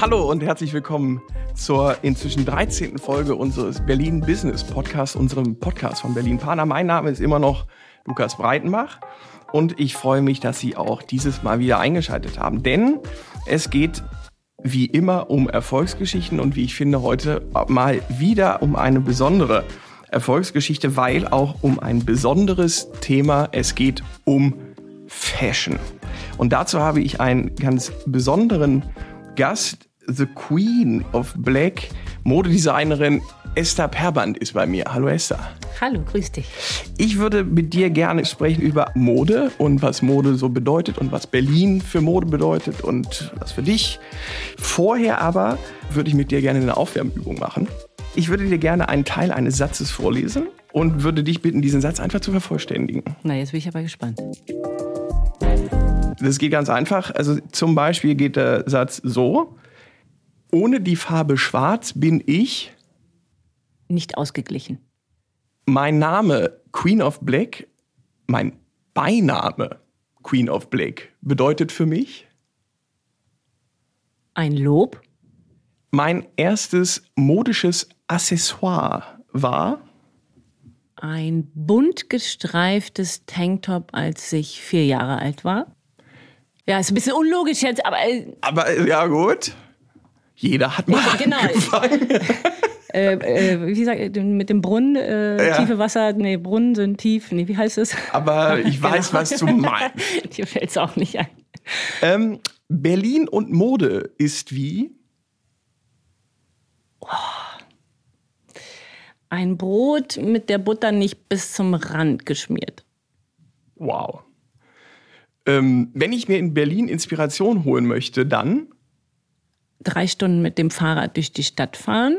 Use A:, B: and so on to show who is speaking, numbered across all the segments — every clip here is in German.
A: Hallo und herzlich willkommen zur inzwischen 13. Folge unseres Berlin Business Podcasts, unserem Podcast von Berlin Pana. Mein Name ist immer noch Lukas Breitenbach und ich freue mich, dass Sie auch dieses Mal wieder eingeschaltet haben, denn es geht wie immer um Erfolgsgeschichten und wie ich finde heute mal wieder um eine besondere Erfolgsgeschichte, weil auch um ein besonderes Thema. Es geht um Fashion. Und dazu habe ich einen ganz besonderen Gast, The Queen of Black, Modedesignerin Esther Perband ist bei mir. Hallo Esther.
B: Hallo, grüß dich.
A: Ich würde mit dir gerne sprechen über Mode und was Mode so bedeutet und was Berlin für Mode bedeutet und was für dich. Vorher aber würde ich mit dir gerne eine Aufwärmübung machen. Ich würde dir gerne einen Teil eines Satzes vorlesen und würde dich bitten, diesen Satz einfach zu vervollständigen.
B: Na, jetzt bin ich aber gespannt.
A: Das geht ganz einfach. Also zum Beispiel geht der Satz so: Ohne die Farbe Schwarz bin ich
B: nicht ausgeglichen.
A: Mein Name Queen of Black, mein Beiname Queen of Black bedeutet für mich
B: ein Lob.
A: Mein erstes modisches Accessoire war
B: ein bunt gestreiftes Tanktop, als ich vier Jahre alt war. Ja, ist ein bisschen unlogisch jetzt, aber. Äh,
A: aber ja, gut. Jeder hat mal. Genau.
B: äh, äh, wie sagt mit dem Brunnen, äh, ja. tiefe Wasser, nee, Brunnen sind tief, nee, wie heißt es?
A: Aber ich weiß, genau. was du meinst.
B: Dir fällt es auch nicht ein.
A: Ähm, Berlin und Mode ist wie?
B: Oh. Ein Brot mit der Butter nicht bis zum Rand geschmiert.
A: Wow. Ähm, wenn ich mir in Berlin Inspiration holen möchte, dann?
B: Drei Stunden mit dem Fahrrad durch die Stadt fahren.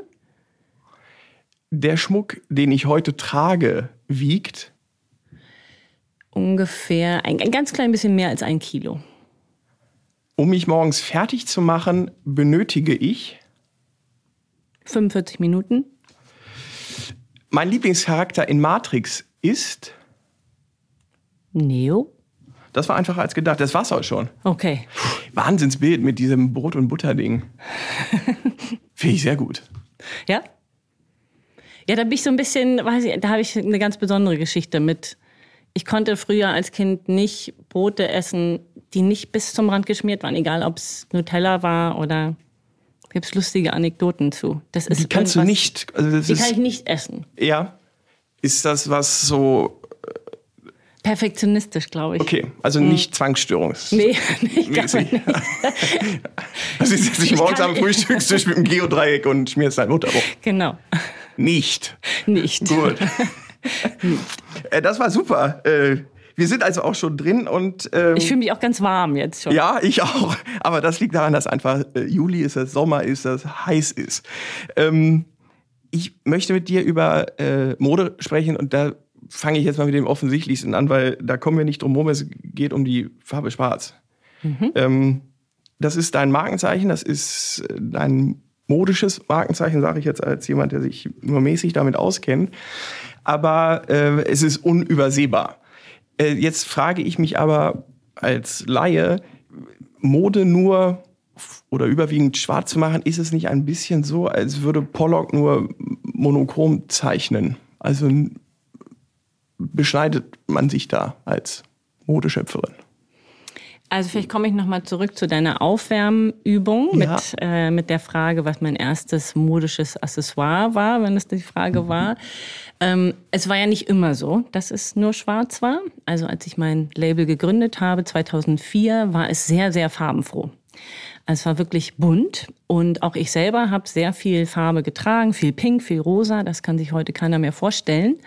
A: Der Schmuck, den ich heute trage, wiegt?
B: Ungefähr ein, ein ganz klein bisschen mehr als ein Kilo.
A: Um mich morgens fertig zu machen, benötige ich?
B: 45 Minuten.
A: Mein Lieblingscharakter in Matrix ist?
B: Neo.
A: Das war einfacher als gedacht. Das war's auch schon.
B: Okay.
A: Wahnsinnsbild mit diesem Brot- und Butterding. Finde ich sehr gut.
B: Ja? Ja, da bin ich so ein bisschen, weiß ich, da habe ich eine ganz besondere Geschichte mit. Ich konnte früher als Kind nicht Brote essen, die nicht bis zum Rand geschmiert waren, egal ob es Nutella war oder gibt es lustige Anekdoten zu.
A: Das ist die kannst du nicht.
B: Also die kann ich nicht essen.
A: Ja. Ist das was so
B: Perfektionistisch, glaube ich.
A: Okay, also hm. nicht Zwangsstörung.
B: Nee, nicht,
A: das nicht. Das ist jetzt nicht morgens am Frühstückstisch mit dem Geodreieck und schmierst dein Butterbrot.
B: Genau.
A: Nicht.
B: Nicht.
A: Gut. Äh, das war super. Äh, wir sind also auch schon drin und
B: ähm, ich fühle mich auch ganz warm jetzt schon.
A: Ja, ich auch. Aber das liegt daran, dass einfach äh, Juli ist, dass Sommer ist, dass heiß ist. Ähm, ich möchte mit dir über äh, Mode sprechen und da fange ich jetzt mal mit dem Offensichtlichsten an, weil da kommen wir nicht drum herum, es geht um die Farbe Schwarz. Mhm. Ähm, das ist dein Markenzeichen, das ist äh, dein modisches Markenzeichen, sage ich jetzt als jemand, der sich nur mäßig damit auskennt. Aber äh, es ist unübersehbar. Äh, jetzt frage ich mich aber als Laie, Mode nur oder überwiegend schwarz zu machen, ist es nicht ein bisschen so, als würde Pollock nur monochrom zeichnen? Also beschneidet man sich da als Modeschöpferin?
B: Also vielleicht komme ich nochmal zurück zu deiner Aufwärmübung ja. mit, äh, mit der Frage, was mein erstes modisches Accessoire war, wenn es die Frage mhm. war. Ähm, es war ja nicht immer so, dass es nur schwarz war. Also als ich mein Label gegründet habe, 2004, war es sehr, sehr farbenfroh. Also es war wirklich bunt und auch ich selber habe sehr viel Farbe getragen, viel Pink, viel Rosa. Das kann sich heute keiner mehr vorstellen.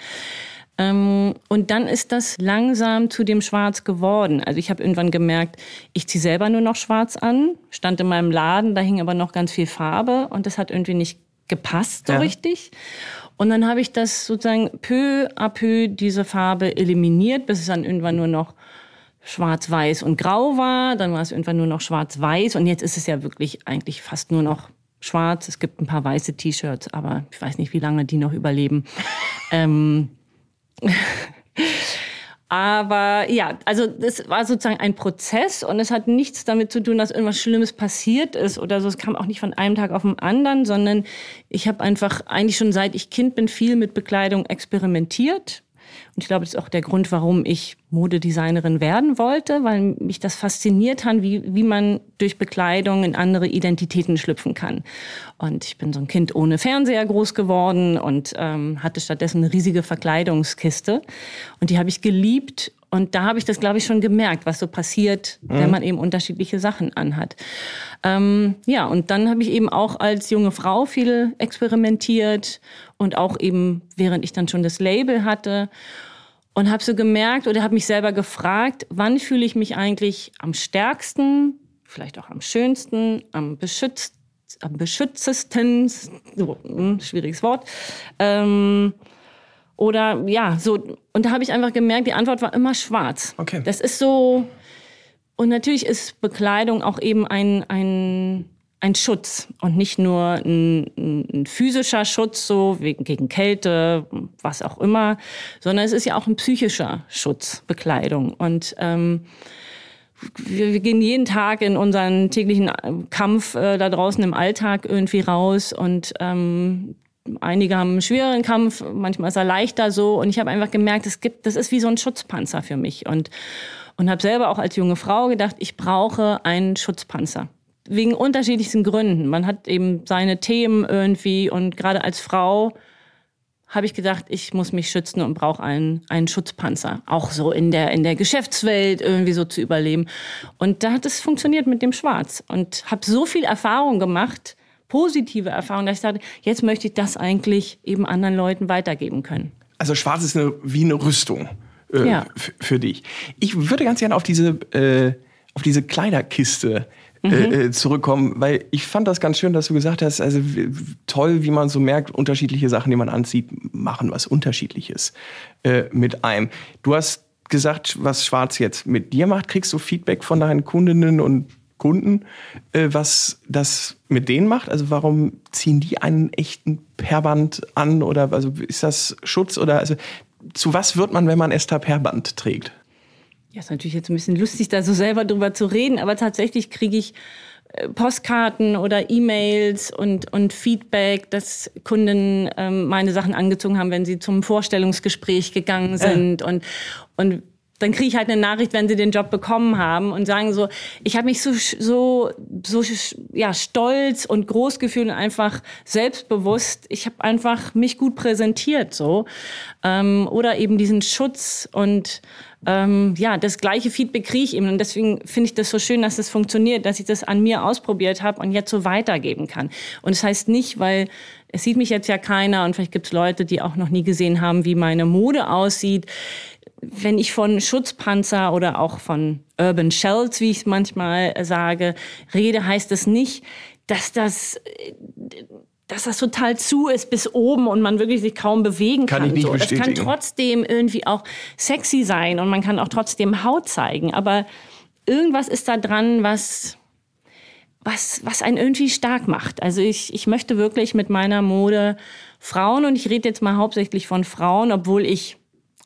B: Ähm, und dann ist das langsam zu dem Schwarz geworden. Also ich habe irgendwann gemerkt, ich ziehe selber nur noch Schwarz an, stand in meinem Laden, da hing aber noch ganz viel Farbe und das hat irgendwie nicht gepasst so ja. richtig. Und dann habe ich das sozusagen peu à peu diese Farbe eliminiert, bis es dann irgendwann nur noch schwarz-weiß und grau war. Dann war es irgendwann nur noch schwarz-weiß und jetzt ist es ja wirklich eigentlich fast nur noch schwarz. Es gibt ein paar weiße T-Shirts, aber ich weiß nicht, wie lange die noch überleben. ähm, Aber ja, also das war sozusagen ein Prozess und es hat nichts damit zu tun, dass irgendwas Schlimmes passiert ist oder so. Es kam auch nicht von einem Tag auf den anderen, sondern ich habe einfach eigentlich schon seit ich Kind bin viel mit Bekleidung experimentiert und ich glaube, das ist auch der Grund, warum ich Modedesignerin werden wollte, weil mich das fasziniert hat, wie, wie man durch Bekleidung in andere Identitäten schlüpfen kann. Und ich bin so ein Kind ohne Fernseher groß geworden und ähm, hatte stattdessen eine riesige Verkleidungskiste. Und die habe ich geliebt und da habe ich das, glaube ich, schon gemerkt, was so passiert, mhm. wenn man eben unterschiedliche Sachen anhat. Ähm, ja, und dann habe ich eben auch als junge Frau viel experimentiert und auch eben, während ich dann schon das Label hatte. Und habe so gemerkt oder habe mich selber gefragt, wann fühle ich mich eigentlich am stärksten, vielleicht auch am schönsten, am beschützt, am beschütztesten, so, hm, schwieriges Wort. Ähm, oder ja, so. Und da habe ich einfach gemerkt, die Antwort war immer schwarz.
A: Okay.
B: Das ist so. Und natürlich ist Bekleidung auch eben ein, ein, ein Schutz und nicht nur ein, ein physischer Schutz, so gegen Kälte, was auch immer, sondern es ist ja auch ein psychischer Schutz, Bekleidung. Und ähm, wir, wir gehen jeden Tag in unseren täglichen Kampf äh, da draußen im Alltag irgendwie raus und ähm, Einige haben einen schwereren Kampf, manchmal ist er leichter so. Und ich habe einfach gemerkt, es gibt, das ist wie so ein Schutzpanzer für mich. Und, und habe selber auch als junge Frau gedacht, ich brauche einen Schutzpanzer. Wegen unterschiedlichsten Gründen. Man hat eben seine Themen irgendwie und gerade als Frau habe ich gedacht, ich muss mich schützen und brauche einen, einen Schutzpanzer. Auch so in der, in der Geschäftswelt irgendwie so zu überleben. Und da hat es funktioniert mit dem Schwarz. Und habe so viel Erfahrung gemacht, positive Erfahrung, dass ich sagte, jetzt möchte ich das eigentlich eben anderen Leuten weitergeben können.
A: Also schwarz ist eine, wie eine Rüstung äh, ja. für dich. Ich würde ganz gerne auf diese, äh, auf diese Kleiderkiste äh, mhm. äh, zurückkommen, weil ich fand das ganz schön, dass du gesagt hast, also toll, wie man so merkt, unterschiedliche Sachen, die man anzieht, machen was Unterschiedliches äh, mit einem. Du hast gesagt, was Schwarz jetzt mit dir macht, kriegst du Feedback von deinen Kundinnen und Kunden, äh, was das mit denen macht. Also warum ziehen die einen echten Perband an oder also ist das Schutz oder also zu was wird man, wenn man Esther Perband trägt?
B: Ja, ist natürlich jetzt ein bisschen lustig, da so selber drüber zu reden, aber tatsächlich kriege ich äh, Postkarten oder E-Mails und, und Feedback, dass Kunden ähm, meine Sachen angezogen haben, wenn sie zum Vorstellungsgespräch gegangen sind. Äh. Und, und dann kriege ich halt eine Nachricht, wenn sie den Job bekommen haben und sagen so, ich habe mich so so so ja stolz und groß gefühlt und einfach selbstbewusst. Ich habe einfach mich gut präsentiert so ähm, oder eben diesen Schutz und ähm, ja das gleiche Feedback kriege ich eben und deswegen finde ich das so schön, dass das funktioniert, dass ich das an mir ausprobiert habe und jetzt so weitergeben kann. Und das heißt nicht, weil es sieht mich jetzt ja keiner und vielleicht gibt es Leute, die auch noch nie gesehen haben, wie meine Mode aussieht wenn ich von Schutzpanzer oder auch von Urban Shells, wie ich es manchmal sage, rede, heißt es das nicht, dass das dass das total zu ist bis oben und man wirklich sich kaum bewegen kann.
A: kann. Ich nicht
B: so.
A: bestätigen.
B: Es kann trotzdem irgendwie auch sexy sein und man kann auch trotzdem Haut zeigen. Aber irgendwas ist da dran, was, was, was einen irgendwie stark macht. Also ich, ich möchte wirklich mit meiner Mode Frauen, und ich rede jetzt mal hauptsächlich von Frauen, obwohl ich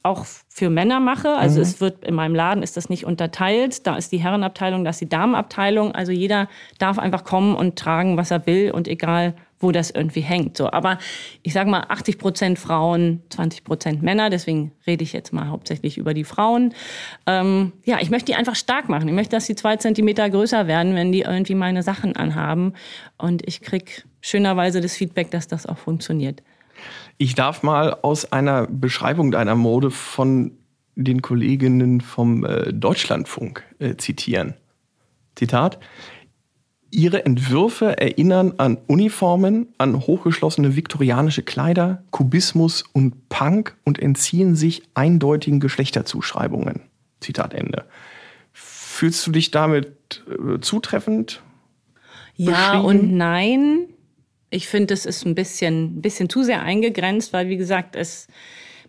B: auch für Männer mache. Also mhm. es wird in meinem Laden ist das nicht unterteilt. Da ist die Herrenabteilung, da ist die Damenabteilung. Also jeder darf einfach kommen und tragen, was er will und egal, wo das irgendwie hängt. So, aber ich sage mal 80 Prozent Frauen, 20 Prozent Männer. Deswegen rede ich jetzt mal hauptsächlich über die Frauen. Ähm, ja, ich möchte die einfach stark machen. Ich möchte, dass sie zwei Zentimeter größer werden, wenn die irgendwie meine Sachen anhaben. Und ich krieg schönerweise das Feedback, dass das auch funktioniert.
A: Ich darf mal aus einer Beschreibung deiner Mode von den Kolleginnen vom äh, Deutschlandfunk äh, zitieren. Zitat. Ihre Entwürfe erinnern an Uniformen, an hochgeschlossene viktorianische Kleider, Kubismus und Punk und entziehen sich eindeutigen Geschlechterzuschreibungen. Zitat Ende. Fühlst du dich damit äh, zutreffend?
B: Ja und nein ich finde, es ist ein bisschen, ein bisschen zu sehr eingegrenzt, weil wie gesagt, es,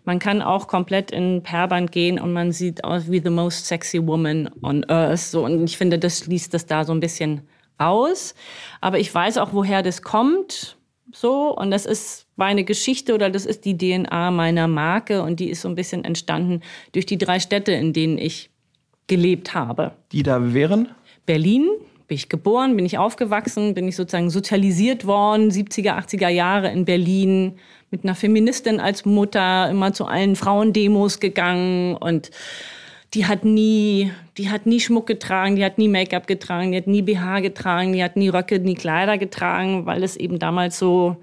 B: man kann auch komplett in Perband gehen und man sieht aus wie the most sexy woman on earth. So, und ich finde, das schließt das da so ein bisschen aus. Aber ich weiß auch, woher das kommt. so und das ist meine Geschichte oder das ist die DNA meiner Marke und die ist so ein bisschen entstanden durch die drei Städte, in denen ich gelebt habe.
A: Die da wären?
B: Berlin, bin ich geboren, bin ich aufgewachsen, bin ich sozusagen sozialisiert worden, 70er, 80er Jahre in Berlin, mit einer Feministin als Mutter, immer zu allen Frauendemos gegangen und die hat nie, die hat nie Schmuck getragen, die hat nie Make-up getragen, die hat nie BH getragen, die hat nie Röcke, nie Kleider getragen, weil es eben damals so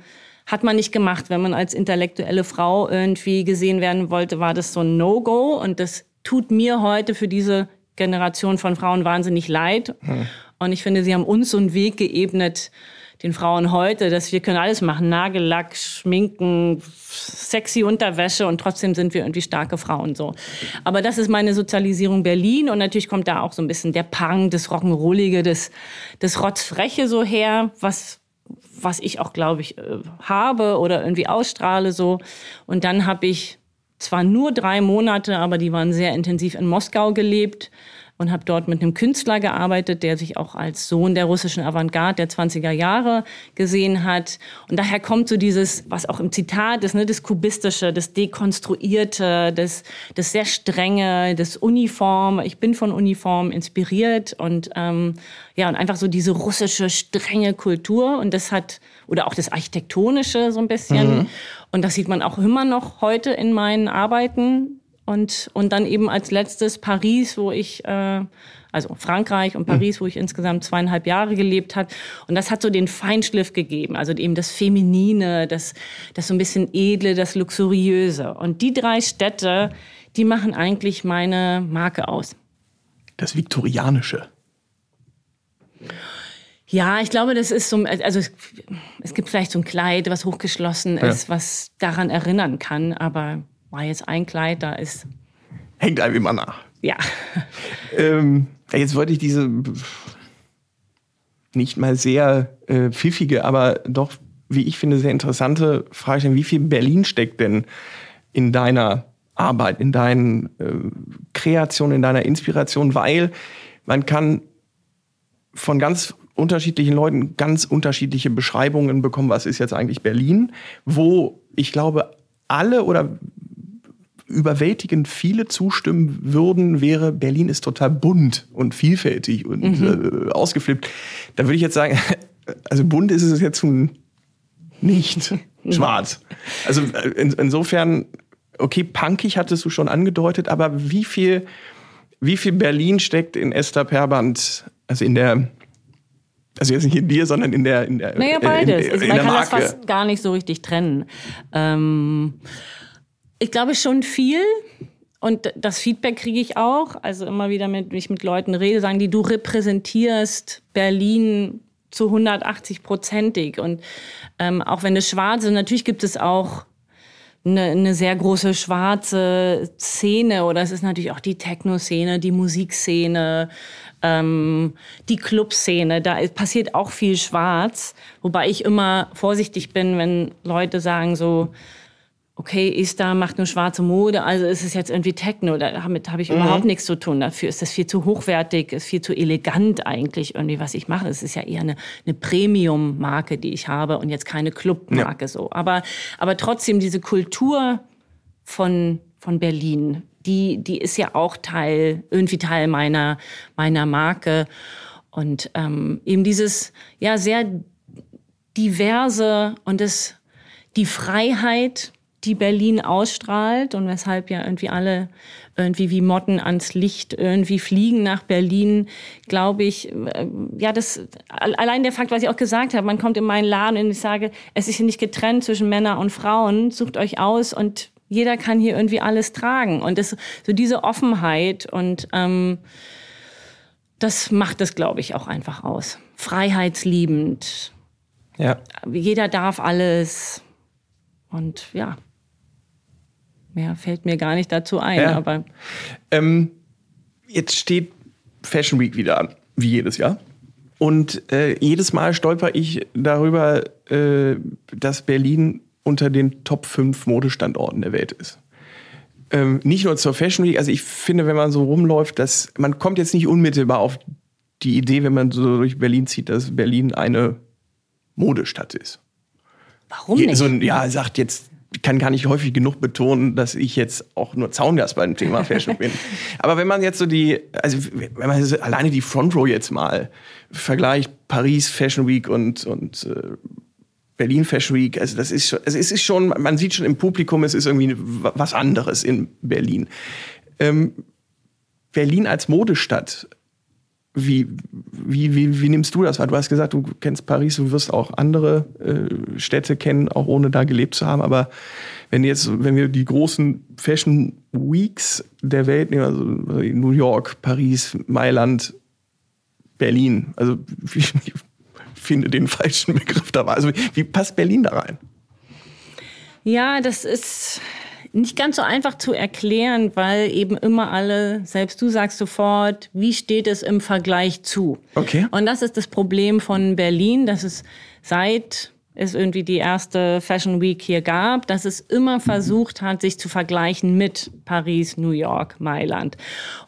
B: hat man nicht gemacht. Wenn man als intellektuelle Frau irgendwie gesehen werden wollte, war das so ein No-Go und das tut mir heute für diese Generation von Frauen wahnsinnig leid. Hm. Und ich finde, sie haben uns so einen Weg geebnet, den Frauen heute, dass wir können alles machen, Nagellack, Schminken, sexy Unterwäsche und trotzdem sind wir irgendwie starke Frauen so. Aber das ist meine Sozialisierung Berlin und natürlich kommt da auch so ein bisschen der Punk, das Rock'n'Rollige, das, das Rotzfreche so her, was was ich auch, glaube ich, äh, habe oder irgendwie ausstrahle so. Und dann habe ich zwar nur drei Monate, aber die waren sehr intensiv in Moskau gelebt und habe dort mit einem Künstler gearbeitet, der sich auch als Sohn der russischen Avantgarde der 20er Jahre gesehen hat. Und daher kommt so dieses, was auch im Zitat ist, ne, das Kubistische, das Dekonstruierte, das, das sehr Strenge, das Uniform. Ich bin von Uniform inspiriert und ähm, ja, und einfach so diese russische strenge Kultur und das hat, oder auch das Architektonische so ein bisschen. Mhm. Und das sieht man auch immer noch heute in meinen Arbeiten. Und, und dann eben als letztes Paris, wo ich, äh, also Frankreich und Paris, wo ich insgesamt zweieinhalb Jahre gelebt habe. Und das hat so den Feinschliff gegeben, also eben das Feminine, das, das so ein bisschen Edle, das Luxuriöse. Und die drei Städte, die machen eigentlich meine Marke aus.
A: Das Viktorianische.
B: Ja, ich glaube, das ist so, also es, es gibt vielleicht so ein Kleid, was hochgeschlossen ist, ja. was daran erinnern kann, aber war jetzt ein Kleid, da ist.
A: Hängt einem immer nach.
B: Ja.
A: Ähm, jetzt wollte ich diese nicht mal sehr äh, pfiffige, aber doch, wie ich finde, sehr interessante Frage stellen. Wie viel Berlin steckt denn in deiner Arbeit, in deinen äh, Kreationen, in deiner Inspiration? Weil man kann von ganz unterschiedlichen Leuten ganz unterschiedliche Beschreibungen bekommen, was ist jetzt eigentlich Berlin, wo ich glaube, alle oder überwältigend viele zustimmen würden, wäre Berlin ist total bunt und vielfältig und mhm. äh, ausgeflippt. Da würde ich jetzt sagen, also bunt ist es jetzt nicht schwarz. Also äh, in, insofern, okay, punkig hattest du schon angedeutet, aber wie viel, wie viel Berlin steckt in Esther Perband, also in der also jetzt nicht in dir, sondern in der in der
B: Naja, beides. In, in, in Man kann Marke. das fast gar nicht so richtig trennen. Ähm, ich glaube schon viel. Und das Feedback kriege ich auch. Also immer wieder, wenn ich mit Leuten rede, sagen die, du repräsentierst Berlin zu 180 prozentig. Und ähm, auch wenn es schwarz ist, natürlich gibt es auch eine, eine sehr große schwarze Szene oder es ist natürlich auch die Techno-Szene, die Musikszene, ähm, die Clubszene. Da passiert auch viel Schwarz, wobei ich immer vorsichtig bin, wenn Leute sagen so, okay, Ista macht nur schwarze Mode, also ist es jetzt irgendwie Techno. Damit habe ich mhm. überhaupt nichts zu tun. Dafür ist das viel zu hochwertig, ist viel zu elegant eigentlich irgendwie, was ich mache. Es ist ja eher eine, eine Premium-Marke, die ich habe und jetzt keine Club-Marke ja. so. Aber, aber trotzdem diese Kultur von, von Berlin, die, die ist ja auch Teil, irgendwie Teil meiner, meiner Marke. Und ähm, eben dieses, ja, sehr diverse und das, die Freiheit, die Berlin ausstrahlt und weshalb ja irgendwie alle irgendwie wie Motten ans Licht irgendwie fliegen nach Berlin, glaube ich, äh, ja, das, allein der Fakt, was ich auch gesagt habe, man kommt in meinen Laden und ich sage, es ist hier nicht getrennt zwischen Männern und Frauen, sucht euch aus und jeder kann hier irgendwie alles tragen und das, so diese Offenheit und, ähm, das macht es, glaube ich, auch einfach aus. Freiheitsliebend. Ja. Jeder darf alles. Und ja. Mehr fällt mir gar nicht dazu ein. Ja. Aber
A: ähm, jetzt steht Fashion Week wieder an, wie jedes Jahr. Und äh, jedes Mal stolper ich darüber, äh, dass Berlin unter den Top 5 Modestandorten der Welt ist. Ähm, nicht nur zur Fashion Week, also ich finde, wenn man so rumläuft, dass man kommt jetzt nicht unmittelbar auf die Idee, wenn man so durch Berlin zieht, dass Berlin eine Modestadt ist.
B: Warum nicht?
A: So, ja, sagt jetzt, kann gar nicht häufig genug betonen, dass ich jetzt auch nur Zaungast beim Thema Fashion bin. Aber wenn man jetzt so die, also wenn man so alleine die Front Row jetzt mal vergleicht, Paris Fashion Week und, und äh, Berlin Fashion Week, also das ist schon, also es ist schon, man sieht schon im Publikum, es ist irgendwie was anderes in Berlin. Ähm, Berlin als Modestadt, wie, wie, wie, wie nimmst du das wahr? Du hast gesagt, du kennst Paris, du wirst auch andere äh, Städte kennen, auch ohne da gelebt zu haben. Aber wenn jetzt, wenn wir die großen Fashion Weeks der Welt nehmen, also New York, Paris, Mailand, Berlin, also ich finde den falschen Begriff dabei. Also wie passt Berlin da rein?
B: Ja, das ist nicht ganz so einfach zu erklären, weil eben immer alle, selbst du sagst sofort, wie steht es im Vergleich zu?
A: Okay.
B: Und das ist das Problem von Berlin, dass es seit es irgendwie die erste Fashion Week hier gab, dass es immer versucht hat, sich zu vergleichen mit Paris, New York, Mailand.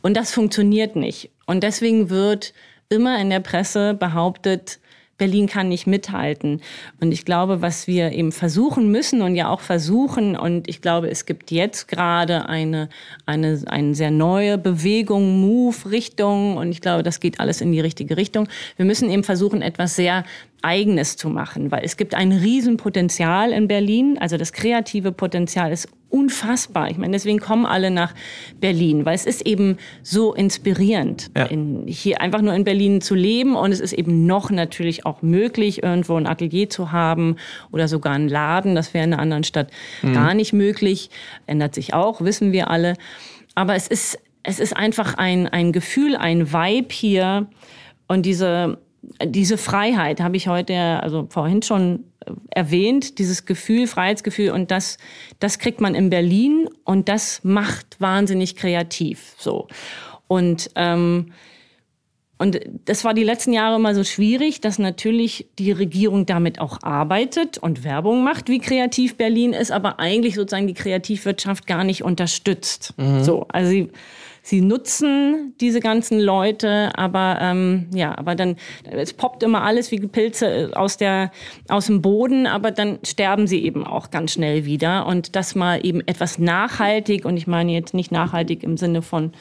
B: Und das funktioniert nicht. Und deswegen wird immer in der Presse behauptet, Berlin kann nicht mithalten. Und ich glaube, was wir eben versuchen müssen und ja auch versuchen, und ich glaube, es gibt jetzt gerade eine, eine, eine sehr neue Bewegung, Move, Richtung, und ich glaube, das geht alles in die richtige Richtung. Wir müssen eben versuchen, etwas sehr Eigenes zu machen, weil es gibt ein Riesenpotenzial in Berlin. Also das kreative Potenzial ist unfassbar. Ich meine, deswegen kommen alle nach Berlin, weil es ist eben so inspirierend, ja. in, hier einfach nur in Berlin zu leben und es ist eben noch natürlich auch möglich, irgendwo ein Atelier zu haben oder sogar einen Laden. Das wäre in einer anderen Stadt mhm. gar nicht möglich. Ändert sich auch, wissen wir alle. Aber es ist, es ist einfach ein, ein Gefühl, ein Vibe hier und diese diese Freiheit habe ich heute, also vorhin schon äh, erwähnt, dieses Gefühl, Freiheitsgefühl und das, das kriegt man in Berlin und das macht wahnsinnig kreativ, so. Und, ähm, und das war die letzten Jahre immer so schwierig, dass natürlich die Regierung damit auch arbeitet und Werbung macht, wie kreativ Berlin ist, aber eigentlich sozusagen die Kreativwirtschaft gar nicht unterstützt. Mhm. So, also sie, sie nutzen diese ganzen Leute, aber ähm, ja, aber dann es poppt immer alles wie Pilze aus der aus dem Boden, aber dann sterben sie eben auch ganz schnell wieder und das mal eben etwas nachhaltig und ich meine jetzt nicht nachhaltig im Sinne von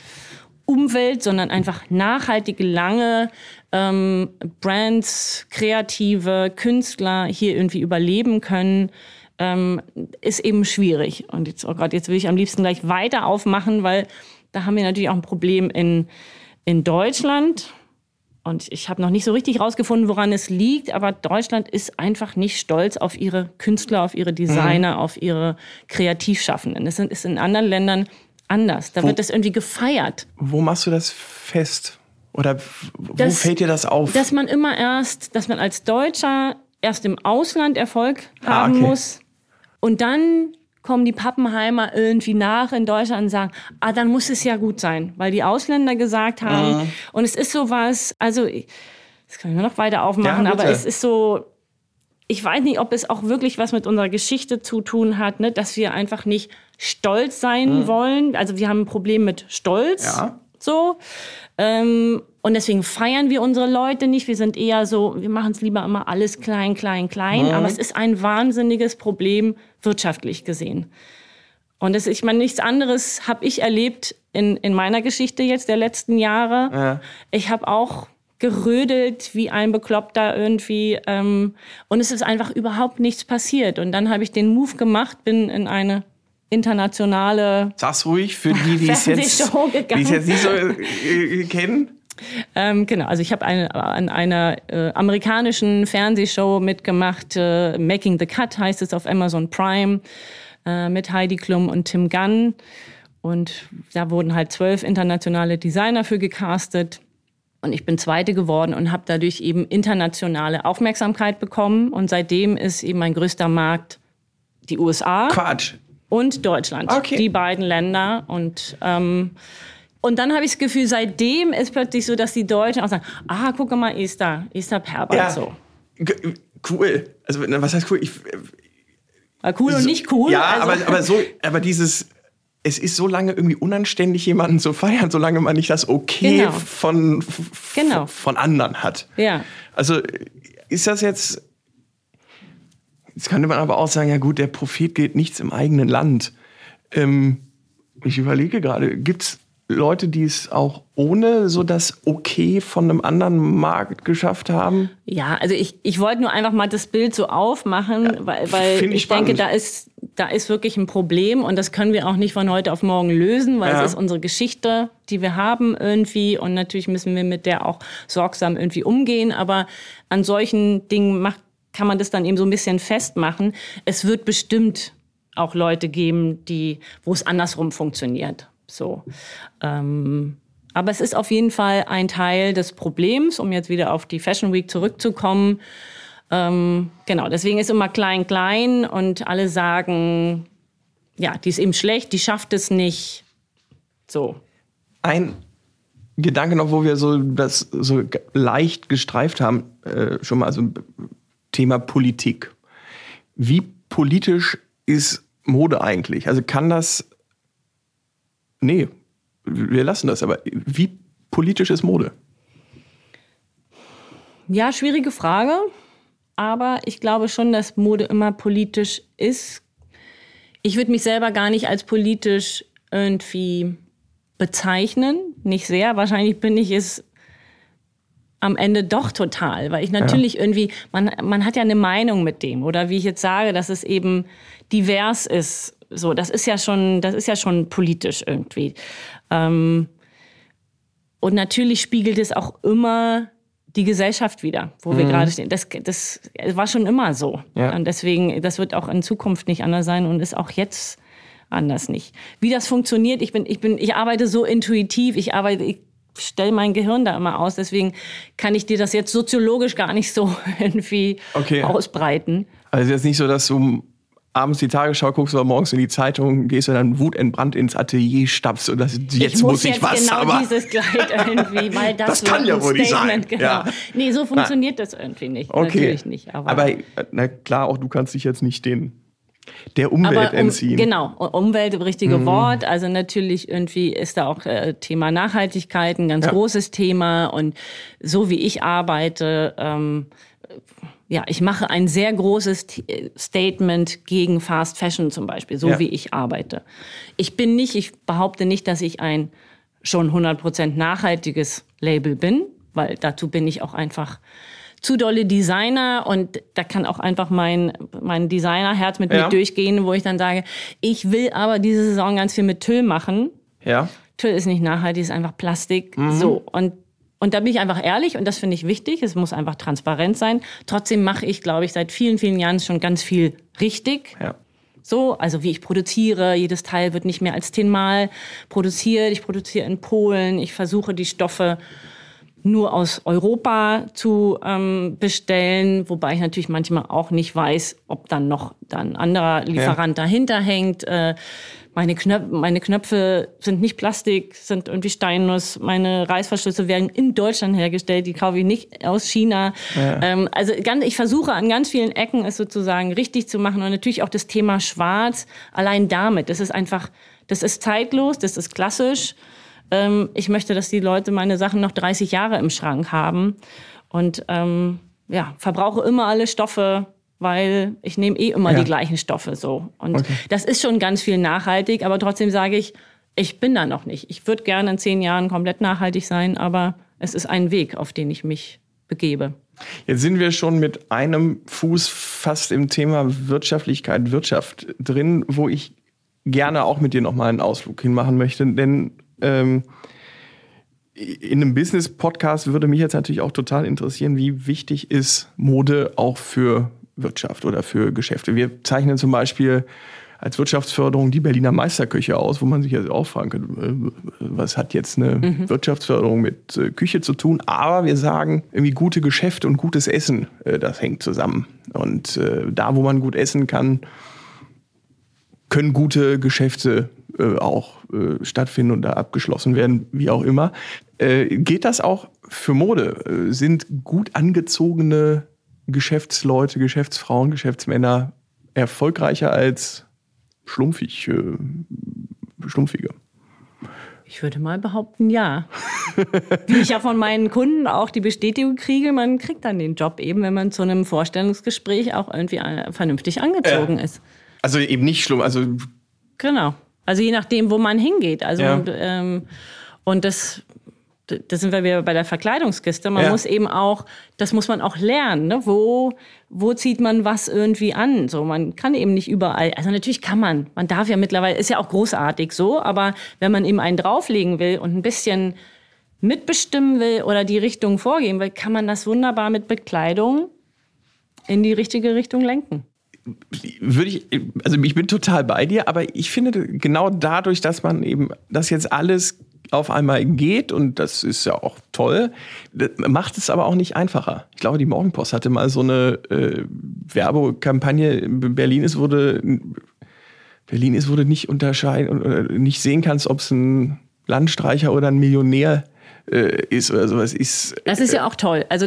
B: Umwelt, sondern einfach nachhaltige, lange ähm, Brands, kreative Künstler hier irgendwie überleben können, ähm, ist eben schwierig. Und jetzt, oh Gott, jetzt will ich am liebsten gleich weiter aufmachen, weil da haben wir natürlich auch ein Problem in, in Deutschland. Und ich habe noch nicht so richtig rausgefunden, woran es liegt, aber Deutschland ist einfach nicht stolz auf ihre Künstler, auf ihre Designer, mhm. auf ihre Kreativschaffenden. Das ist in anderen Ländern anders. Da wo, wird das irgendwie gefeiert.
A: Wo machst du das fest? Oder wo das, fällt dir das auf?
B: Dass man immer erst, dass man als Deutscher erst im Ausland Erfolg ah, haben okay. muss und dann kommen die Pappenheimer irgendwie nach in Deutschland und sagen, ah, dann muss es ja gut sein, weil die Ausländer gesagt haben. Mhm. Und es ist sowas, also, das kann ich noch weiter aufmachen, ja, aber es ist so, ich weiß nicht, ob es auch wirklich was mit unserer Geschichte zu tun hat, ne, dass wir einfach nicht stolz sein mhm. wollen. Also wir haben ein Problem mit Stolz. Ja. So. Ähm, und deswegen feiern wir unsere Leute nicht. Wir sind eher so, wir machen es lieber immer alles klein, klein, klein. Mhm. Aber es ist ein wahnsinniges Problem wirtschaftlich gesehen. Und das, ich meine, nichts anderes habe ich erlebt in, in meiner Geschichte jetzt der letzten Jahre. Ja. Ich habe auch gerödelt wie ein Bekloppter irgendwie. Ähm, und es ist einfach überhaupt nichts passiert. Und dann habe ich den Move gemacht, bin in eine internationale.
A: Sag's ruhig für die, die es jetzt, jetzt nicht so äh, kennen.
B: Ähm, genau, also ich habe eine, an einer äh, amerikanischen Fernsehshow mitgemacht, äh, Making the Cut heißt es auf Amazon Prime, äh, mit Heidi Klum und Tim Gunn. Und da wurden halt zwölf internationale Designer für gecastet. Und ich bin Zweite geworden und habe dadurch eben internationale Aufmerksamkeit bekommen. Und seitdem ist eben mein größter Markt die USA.
A: Quatsch.
B: Und Deutschland. Okay. Die beiden Länder. Und ähm, und dann habe ich das Gefühl, seitdem ist plötzlich so, dass die Deutschen auch sagen, ah, guck mal, Esther, Esther Perber ja, so.
A: Cool. Also was heißt cool? Ich,
B: War cool so, und nicht cool.
A: Ja, also. aber, aber so, aber dieses, es ist so lange irgendwie unanständig, jemanden zu feiern, solange man nicht das Okay genau. von, genau. von anderen hat.
B: Ja.
A: Also ist das jetzt Jetzt könnte man aber auch sagen, ja gut, der Prophet geht nichts im eigenen Land. Ähm, ich überlege gerade, gibt es Leute, die es auch ohne so das Okay von einem anderen Markt geschafft haben?
B: Ja, also ich, ich wollte nur einfach mal das Bild so aufmachen, ja, weil, weil ich, ich denke, da ist, da ist wirklich ein Problem und das können wir auch nicht von heute auf morgen lösen, weil ja. es ist unsere Geschichte, die wir haben irgendwie und natürlich müssen wir mit der auch sorgsam irgendwie umgehen, aber an solchen Dingen macht, kann man das dann eben so ein bisschen festmachen. Es wird bestimmt auch Leute geben, die, wo es andersrum funktioniert. So. Ähm, aber es ist auf jeden Fall ein Teil des Problems, um jetzt wieder auf die Fashion Week zurückzukommen. Ähm, genau, deswegen ist immer klein, klein und alle sagen, ja, die ist eben schlecht, die schafft es nicht. So.
A: Ein Gedanke noch, wo wir so das so leicht gestreift haben, äh, schon mal, also Thema Politik. Wie politisch ist Mode eigentlich? Also kann das nee, wir lassen das. Aber wie politisch ist Mode?
B: Ja, schwierige Frage. Aber ich glaube schon, dass Mode immer politisch ist. Ich würde mich selber gar nicht als politisch irgendwie bezeichnen. Nicht sehr. Wahrscheinlich bin ich es am Ende doch total, weil ich natürlich ja. irgendwie, man, man hat ja eine Meinung mit dem. Oder wie ich jetzt sage, dass es eben divers ist so, das ist ja schon, das ist ja schon politisch irgendwie. Ähm, und natürlich spiegelt es auch immer die Gesellschaft wieder, wo mhm. wir gerade stehen. Das, das war schon immer so. Ja. Und deswegen, das wird auch in Zukunft nicht anders sein und ist auch jetzt anders nicht. Wie das funktioniert, ich bin, ich bin, ich arbeite so intuitiv, ich arbeite, ich stelle mein Gehirn da immer aus, deswegen kann ich dir das jetzt soziologisch gar nicht so irgendwie okay. ausbreiten.
A: Also jetzt nicht so, dass du abends die Tagesschau guckst oder morgens in die Zeitung, gehst du dann wutentbrannt ins Atelier, stapfst und das, jetzt ich muss, muss ich was.
B: Genau
A: aber
B: dieses Kleid irgendwie, weil das,
A: das kann ja wohl nicht sein.
B: Genau. Ja. Nee, so funktioniert na. das irgendwie nicht. Okay. Natürlich nicht.
A: Aber, aber na klar, auch du kannst dich jetzt nicht den der Umwelt um, entziehen.
B: Genau, Umwelt, richtige mhm. Wort. Also natürlich irgendwie ist da auch äh, Thema Nachhaltigkeit ein ganz ja. großes Thema. Und so wie ich arbeite, ähm, ja, ich mache ein sehr großes Statement gegen Fast Fashion zum Beispiel, so ja. wie ich arbeite. Ich bin nicht, ich behaupte nicht, dass ich ein schon 100% nachhaltiges Label bin, weil dazu bin ich auch einfach zu dolle Designer und da kann auch einfach mein, mein Designerherz mit ja. mir durchgehen, wo ich dann sage, ich will aber diese Saison ganz viel mit Tüll machen.
A: Ja.
B: Tüll ist nicht nachhaltig, ist einfach Plastik. Mhm. So. Und und da bin ich einfach ehrlich und das finde ich wichtig. Es muss einfach transparent sein. Trotzdem mache ich, glaube ich, seit vielen, vielen Jahren schon ganz viel richtig. Ja. So, also wie ich produziere. Jedes Teil wird nicht mehr als zehnmal produziert. Ich produziere in Polen. Ich versuche die Stoffe nur aus Europa zu ähm, bestellen, wobei ich natürlich manchmal auch nicht weiß, ob dann noch dann ein anderer Lieferant ja. dahinter hängt. Äh, meine, Knöpfe, meine Knöpfe sind nicht Plastik, sind irgendwie Steinnuss. Meine Reißverschlüsse werden in Deutschland hergestellt, die kaufe ich nicht aus China. Ja. Ähm, also ganz, ich versuche an ganz vielen Ecken es sozusagen richtig zu machen und natürlich auch das Thema Schwarz. Allein damit, das ist einfach, das ist zeitlos, das ist klassisch. Ähm, ich möchte, dass die Leute meine Sachen noch 30 Jahre im Schrank haben und ähm, ja, verbrauche immer alle Stoffe weil ich nehme eh immer ja. die gleichen Stoffe so. Und okay. das ist schon ganz viel nachhaltig, aber trotzdem sage ich, ich bin da noch nicht. Ich würde gerne in zehn Jahren komplett nachhaltig sein, aber es ist ein Weg, auf den ich mich begebe.
A: Jetzt sind wir schon mit einem Fuß fast im Thema Wirtschaftlichkeit, Wirtschaft drin, wo ich gerne auch mit dir nochmal einen Ausflug hinmachen möchte. Denn ähm, in einem Business-Podcast würde mich jetzt natürlich auch total interessieren, wie wichtig ist Mode auch für Wirtschaft oder für Geschäfte. Wir zeichnen zum Beispiel als Wirtschaftsförderung die Berliner Meisterküche aus, wo man sich jetzt auch fragen könnte, äh, was hat jetzt eine mhm. Wirtschaftsförderung mit äh, Küche zu tun? Aber wir sagen, irgendwie gute Geschäfte und gutes Essen, äh, das hängt zusammen. Und da, wo man gut essen kann, können gute Geschäfte auch stattfinden und da abgeschlossen werden, wie auch immer. Geht das auch für Mode? Sind gut angezogene Geschäftsleute, Geschäftsfrauen, Geschäftsmänner erfolgreicher als schlumpfig, äh, schlumpfige?
B: Ich würde mal behaupten, ja. Wie ich ja von meinen Kunden auch die Bestätigung kriege, man kriegt dann den Job eben, wenn man zu einem Vorstellungsgespräch auch irgendwie äh, vernünftig angezogen
A: Ja.
B: ist.
A: Also eben nicht schlimm, also
B: Genau. Also je nachdem, wo man hingeht. Also
A: Ja.
B: und, ähm, und das, da sind wir wieder bei der Verkleidungskiste. Man
A: Ja.
B: muss eben auch, das muss man auch lernen. Ne? Wo, wo zieht man was irgendwie an? So, man kann eben nicht überall. Also natürlich kann man. Man darf ja mittlerweile, ist ja auch großartig so. Aber wenn man eben einen drauflegen will und ein bisschen mitbestimmen will oder die Richtung vorgeben will, kann man das wunderbar mit Bekleidung in die richtige Richtung lenken.
A: Würde ich, also ich bin total bei dir, aber ich finde genau dadurch, dass man eben, dass jetzt alles auf einmal geht und das ist ja auch toll, das macht es aber auch nicht einfacher. Ich glaube, die Morgenpost hatte mal so eine äh, Werbekampagne in Berlin ist, wurde Berlin ist, wurde nicht unterscheiden oder nicht sehen kannst, ob es ein Landstreicher oder ein Millionär äh, ist oder sowas ist.
B: Das ist ja auch toll. Also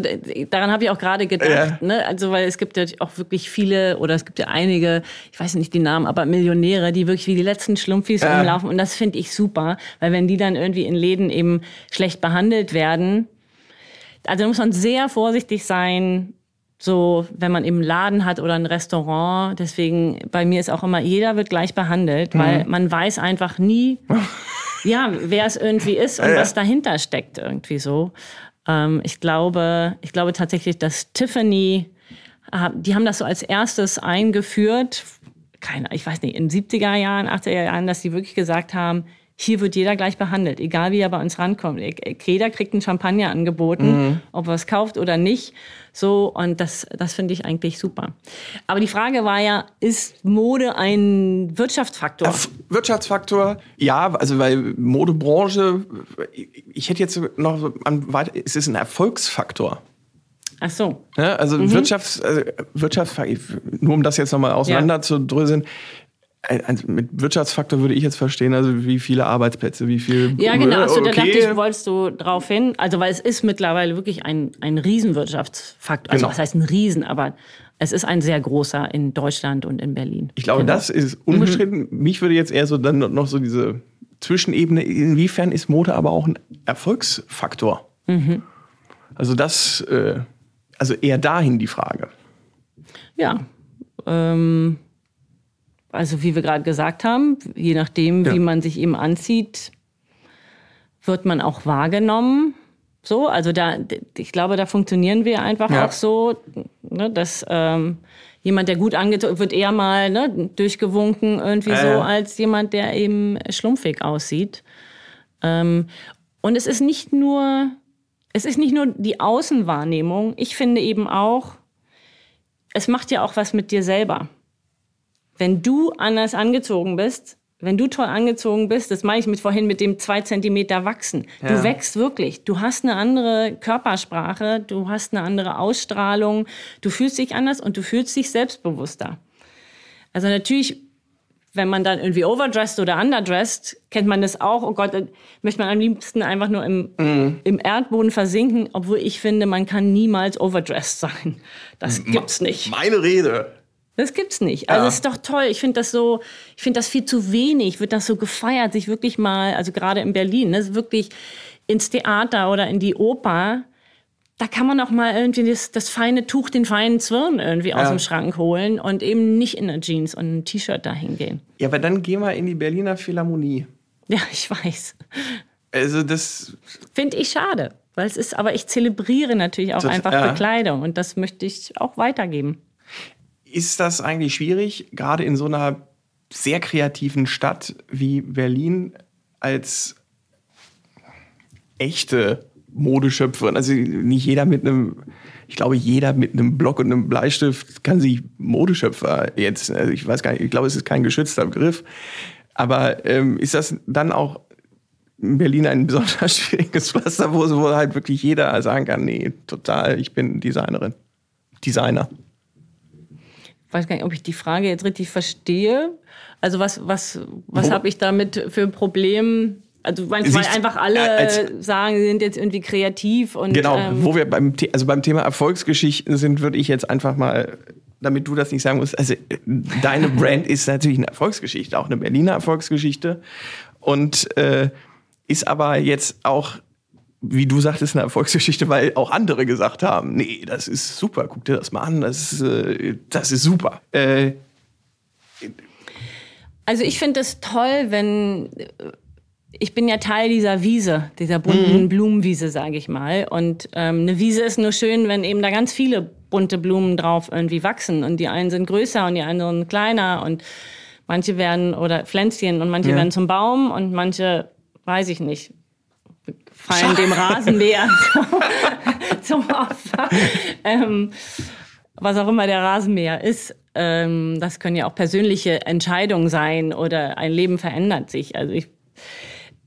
B: daran habe ich auch gerade gedacht.
A: Ja.
B: Ne? Also weil es gibt ja auch wirklich viele oder es gibt ja einige, ich weiß nicht die Namen, aber Millionäre, die wirklich wie die letzten Schlumpfis
A: Ja.
B: rumlaufen. Und das finde ich super, weil wenn die dann irgendwie in Läden eben schlecht behandelt werden, also muss man sehr vorsichtig sein. So, wenn man eben einen Laden hat oder ein Restaurant. Deswegen, bei mir ist auch immer, jeder wird gleich behandelt, weil man weiß einfach nie, ja, wer es irgendwie ist und
A: Ja,
B: was dahinter steckt irgendwie so. Ähm, ich glaube, ich glaube tatsächlich, dass Tiffany, äh, die haben das so als erstes eingeführt, keine, ich weiß nicht, in 70er Jahren, 80er Jahren, dass die wirklich gesagt haben, hier wird jeder gleich behandelt, egal wie er bei uns rankommt. Jeder kriegt einen Champagner angeboten, ob er es kauft oder nicht. So, und das, das finde ich eigentlich super. Aber die Frage war ja, ist Mode ein Wirtschaftsfaktor?
A: Wirtschaftsfaktor, ja, also weil Modebranche, ich hätte jetzt noch an weiter, es ist ein Erfolgsfaktor.
B: Ach so.
A: Ne? Also Wirtschafts, also Wirtschaftsfaktor, nur um das jetzt nochmal auseinander zu dröseln. Also mit Wirtschaftsfaktor würde ich jetzt verstehen, also wie viele Arbeitsplätze, wie viel.
B: Ja, genau. Also, da
A: okay.
B: dachte ich, wolltest du drauf hin. Also, weil es ist mittlerweile wirklich ein, ein Riesenwirtschaftsfaktor. Also,
A: Genau.
B: was heißt ein Riesen? Aber es ist ein sehr großer in Deutschland und in Berlin.
A: Ich glaube,
B: Genau.
A: das ist unbestritten. Mich würde jetzt eher so dann noch so diese Zwischenebene, inwiefern ist Mode aber auch ein Erfolgsfaktor?
B: Mhm.
A: Also das, äh, also eher dahin die Frage.
B: Ja. Ähm, also, wie wir gerade gesagt haben, je nachdem,
A: Ja.
B: wie man sich eben anzieht, wird man auch wahrgenommen. So, also da, ich glaube, da funktionieren wir einfach
A: Ja.
B: auch so, ne, dass ähm, jemand, der gut angezogen wird, eher mal ne, durchgewunken irgendwie
A: Ja,
B: so, als jemand, der eben schlumpfig aussieht. Ähm, und es ist nicht nur, es ist nicht nur die Außenwahrnehmung. Ich finde eben auch, es macht ja auch was mit dir selber. Wenn du anders angezogen bist, wenn du toll angezogen bist, das meine ich mit vorhin mit dem zwei Zentimeter wachsen. Du
A: Ja.
B: wächst wirklich. Du hast eine andere Körpersprache, du hast eine andere Ausstrahlung, du fühlst dich anders und du fühlst dich selbstbewusster. Also natürlich, wenn man dann irgendwie overdressed oder underdressed, kennt man das auch. Oh Gott, möchte man am liebsten einfach nur im, im Erdboden versinken, obwohl ich finde, man kann niemals overdressed sein. Das gibt's nicht.
A: Meine Rede.
B: Das gibt's nicht. Also
A: Ja.
B: es ist doch toll. Ich finde das so, ich finde das viel zu wenig. Wird das so gefeiert, sich wirklich mal, also gerade in Berlin, ne, wirklich ins Theater oder in die Oper. Da kann man auch mal irgendwie das, das feine Tuch, den feinen Zwirn irgendwie aus
A: Ja.
B: dem Schrank holen und eben nicht in eine Jeans und ein T-Shirt dahin gehen.
A: Ja, aber dann gehen wir in die Berliner Philharmonie.
B: Ja, ich weiß.
A: Also das,
B: Finde ich schade. Weil es ist, aber ich zelebriere natürlich auch
A: Das-
B: einfach
A: ja.
B: Bekleidung und das möchte ich auch weitergeben.
A: Ist das eigentlich schwierig, gerade in so einer sehr kreativen Stadt wie Berlin als echte Modeschöpferin? Also nicht jeder mit einem, ich glaube, jeder mit einem Block und einem Bleistift kann sich Modeschöpfer jetzt, also ich weiß gar nicht, ich glaube, es ist kein geschützter Begriff. Aber ähm, ist das dann auch in Berlin ein besonders schwieriges Pflaster, wo, wo halt wirklich jeder sagen kann, nee, total, ich bin Designerin. Designer.
B: Ich weiß gar nicht, ob ich die Frage jetzt richtig verstehe. Also was, was, was habe ich damit für ein Problem? Also meinst, weil einfach alle
A: Ja, als-
B: sagen, sie sind jetzt irgendwie kreativ und
A: Genau,
B: ähm,
A: wo wir beim, also beim Thema Erfolgsgeschichten sind, würde ich jetzt einfach mal, damit du das nicht sagen musst, also äh, deine Brand ist natürlich eine Erfolgsgeschichte, auch eine Berliner Erfolgsgeschichte und äh, ist aber jetzt auch wie du sagtest, eine Erfolgsgeschichte, weil auch andere gesagt haben, nee, das ist super, guck dir das mal an, das ist, äh, das ist super. Äh,
B: also ich finde es toll, wenn ich bin ja Teil dieser Wiese, dieser bunten mhm. Blumenwiese, sage ich mal. Und ähm, eine Wiese ist nur schön, wenn eben da ganz viele bunte Blumen drauf irgendwie wachsen. Und die einen sind größer und die anderen kleiner. Und manche werden, oder Pflänzchen, und manche ja. werden zum Baum und manche, weiß ich nicht, fallen dem Rasenmäher zum Opfer. Ähm, was auch immer der Rasenmäher ist. Ähm, das können ja auch persönliche Entscheidungen sein oder ein Leben verändert sich. Also ich